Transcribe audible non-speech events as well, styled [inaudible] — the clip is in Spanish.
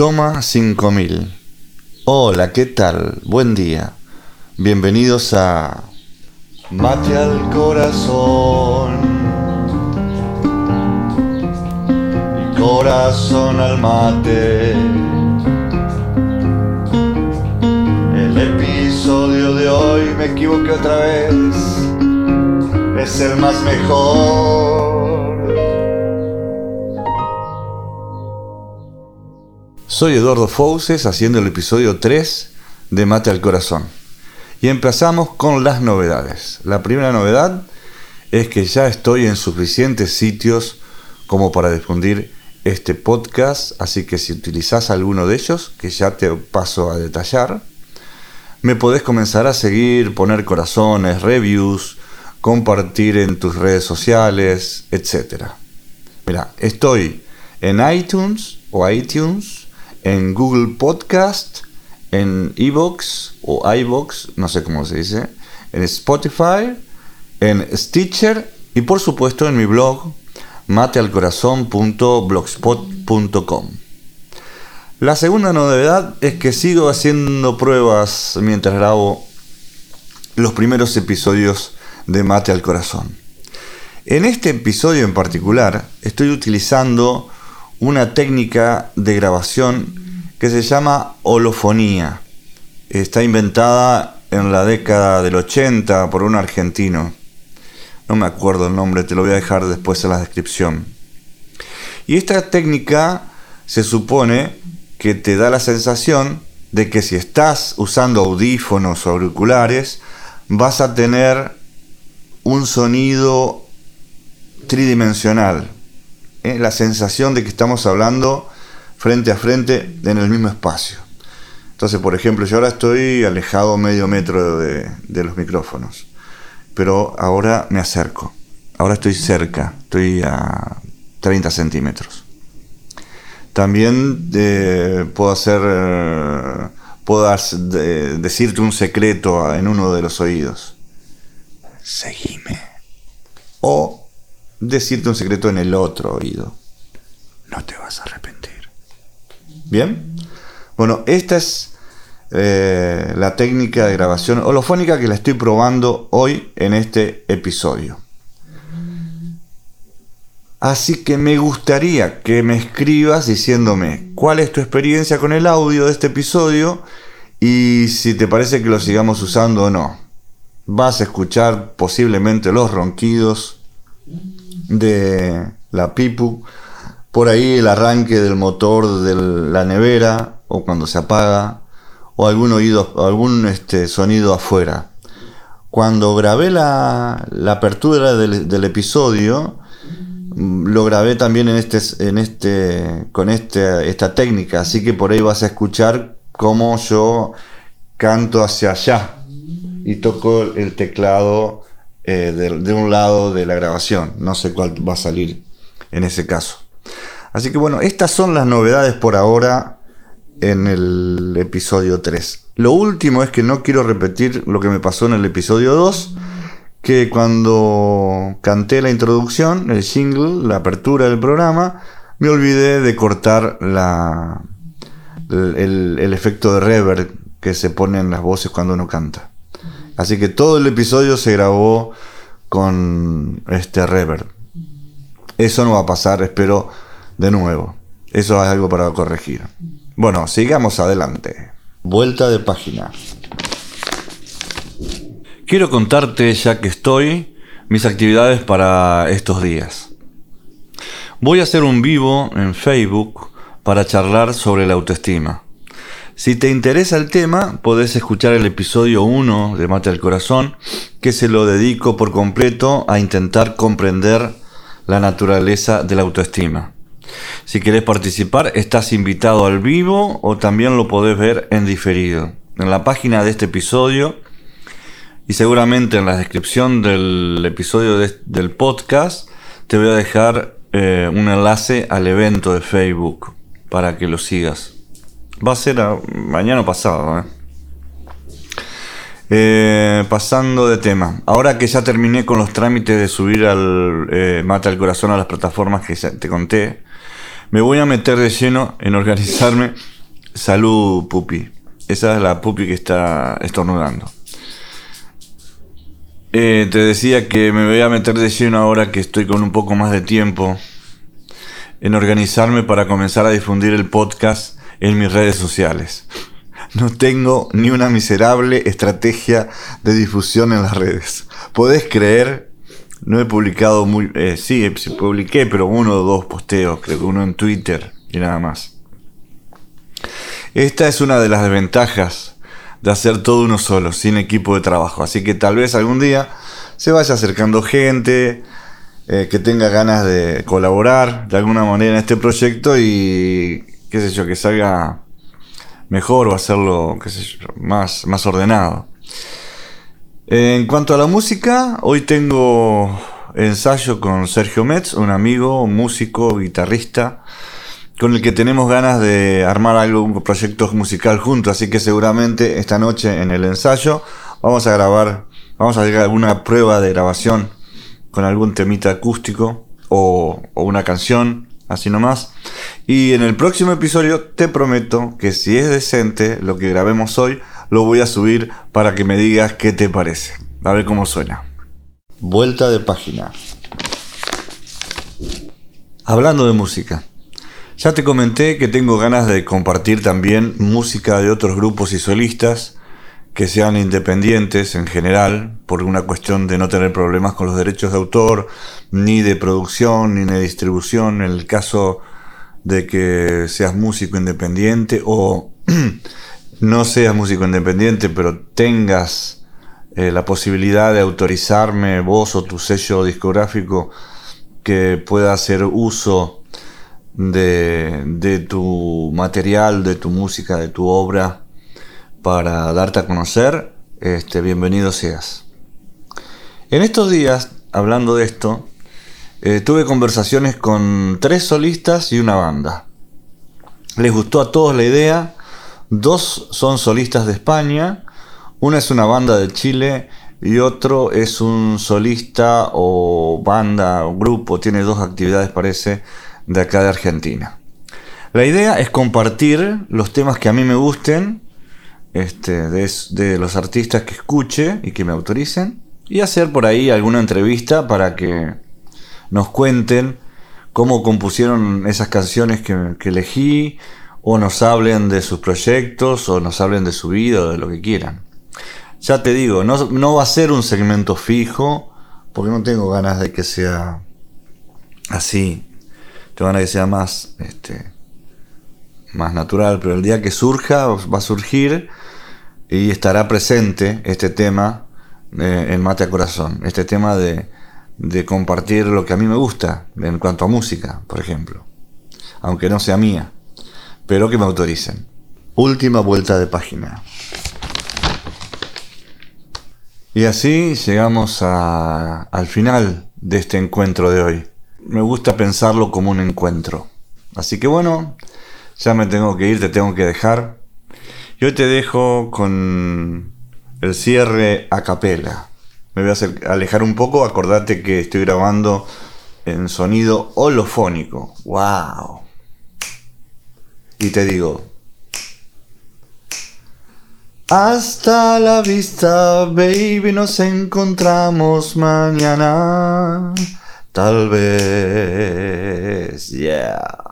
Toma 5000. Hola, ¿qué tal? Buen día. Bienvenidos a Mate al Corazón. Y corazón al mate. El episodio de hoy, me equivoqué otra vez, es el más mejor. Soy Eduardo Fouses haciendo el episodio 3 de Mate al Corazón. Y empezamos con las novedades. La primera novedad es que ya estoy en suficientes sitios como para difundir este podcast, así que si utilizas alguno de ellos, que ya te paso a detallar, me podés comenzar a seguir, poner corazones, reviews, compartir en tus redes sociales, etc. Mira, estoy en iTunes o iTunes, en Google Podcast, en Evox o iVox, no sé cómo se dice, en Spotify, en Stitcher y por supuesto en mi blog matealcorazon.blogspot.com. La segunda novedad es que sigo haciendo pruebas mientras grabo los primeros episodios de Mate al Corazón. En este episodio en particular estoy utilizando una técnica de grabación que se llama holofonía. Está inventada en la década del 80 por un argentino. No me acuerdo el nombre, te lo voy a dejar después en la descripción. Y esta técnica se supone que te da la sensación de que si estás usando audífonos o auriculares, vas a tener un sonido tridimensional, la sensación de que estamos hablando frente a frente en el mismo espacio. Entonces, por ejemplo, yo ahora estoy alejado medio metro de, los micrófonos, pero ahora me acerco. Ahora estoy cerca, estoy a 30 centímetros. También eh, puedo hacer, eh, puedo decirte un secreto en uno de los oídos. Seguime. O decirte un secreto en el otro oído. No te vas a arrepentir. ¿Bien? Bueno, esta es eh, la técnica de grabación holofónica que la estoy probando hoy en este episodio. Así que me gustaría que me escribas diciéndome cuál es tu experiencia con el audio de este episodio y si te parece que lo sigamos usando o no. Vas a escuchar posiblemente los ronquidos de la Pipu, por ahí el arranque del motor de la nevera o cuando se apaga o algún oído, algún este, sonido afuera. Cuando grabé la, la apertura del, episodio, mm, lo grabé también en este, en este, con este, esta técnica, así que por ahí vas a escuchar cómo yo canto hacia allá y toco el teclado eh, de, un lado de la grabación. No sé cuál va a salir en ese caso. Así que bueno, estas son las novedades por ahora en el episodio 3. Lo último es que no quiero repetir lo que me pasó en el episodio 2, que cuando canté la introducción, el jingle, la apertura del programa, me olvidé de cortar la, el, el efecto de reverb que se pone en las voces cuando uno canta. Así que todo el episodio se grabó con este reverb. Eso no va a pasar, espero, de nuevo. Eso es algo para corregir. Bueno, sigamos adelante. Vuelta de página. Quiero contarte, ya que estoy, mis actividades para estos días. Voy a hacer un vivo en Facebook para charlar sobre la autoestima. Si te interesa el tema, podés escuchar el episodio 1 de Mate al Corazón, que se lo dedico por completo a intentar comprender la naturaleza de la autoestima. Si querés participar, estás invitado al vivo o también lo podés ver en diferido. En la página de este episodio y seguramente en la descripción del episodio del podcast te voy a dejar eh, un enlace al evento de Facebook para que lo sigas. Va a ser mañana pasado. ¿eh? Eh, pasando de tema. Ahora que ya terminé con los trámites de subir al eh, Mata al Corazón a las plataformas que te conté, Me voy a meter de lleno en organizarme. Salud, pupi. Esa es la pupi que está estornudando. Eh, te decía que me voy a meter de lleno ahora que estoy con un poco más de tiempo en organizarme para comenzar a difundir el podcast en mis redes sociales. No tengo ni una miserable estrategia de difusión en las redes. ¿Podés creer? No he publicado muy... Eh, sí, publiqué, pero uno o dos posteos, creo que uno en Twitter y nada más. Esta es una de las desventajas de hacer todo uno solo, sin equipo de trabajo. Así que tal vez algún día se vaya acercando gente eh, que tenga ganas de colaborar de alguna manera en este proyecto y qué sé yo, que salga mejor o hacerlo qué sé yo, más, más ordenado. En cuanto a la música, hoy tengo ensayo con Sergio Metz, un amigo, músico, guitarrista con el que tenemos ganas de armar algo, un proyecto musical juntos, así que seguramente esta noche en el ensayo vamos a grabar, vamos a llegar a alguna prueba de grabación con algún temita acústico o, o una canción, así nomás. Y en el próximo episodio te prometo que si es decente lo que grabemos hoy, lo voy a subir para que me digas qué te parece. A ver cómo suena. Vuelta de página. Hablando de música. Ya te comenté que tengo ganas de compartir también música de otros grupos y solistas que sean independientes en general, por una cuestión de no tener problemas con los derechos de autor, ni de producción, ni de distribución, en el caso de que seas músico independiente o [clears throat] no seas músico independiente, pero tengas eh, la posibilidad de autorizarme vos o tu sello discográfico que pueda hacer uso de, tu material, de tu música, de tu obra para darte a conocer, este, bienvenido seas. En estos días, hablando de esto, eh, tuve conversaciones con tres solistas y una banda. Les gustó a todos la idea. Dos son solistas de España, una es una banda de Chile y otro es un solista o banda o grupo, tiene dos actividades parece, de acá de Argentina. La idea es compartir los temas que a mí me gusten, este, de, los artistas que escuche y que me autoricen, y hacer por ahí alguna entrevista para que nos cuenten cómo compusieron esas canciones que, elegí, o nos hablen de sus proyectos, o nos hablen de su vida, o de lo que quieran. Ya te digo, no, no va a ser un segmento fijo, porque no tengo ganas de que sea así van a que sea más, este, más natural, pero el día que surja va a surgir y estará presente este tema eh, en Mate a Corazón, este tema de, de compartir lo que a mí me gusta en cuanto a música, por ejemplo, aunque no sea mía, pero que me autoricen. Última vuelta de página. Y así llegamos al final de este encuentro de hoy me gusta pensarlo como un encuentro. Así que bueno, ya me tengo que ir, te tengo que dejar. Yo te dejo con el cierre a capela. Me voy a alejar un poco, acordate que estoy grabando en sonido holofónico. ¡Wow! Y te digo, hasta la vista, baby, nos encontramos mañana. Tal vez, yeah.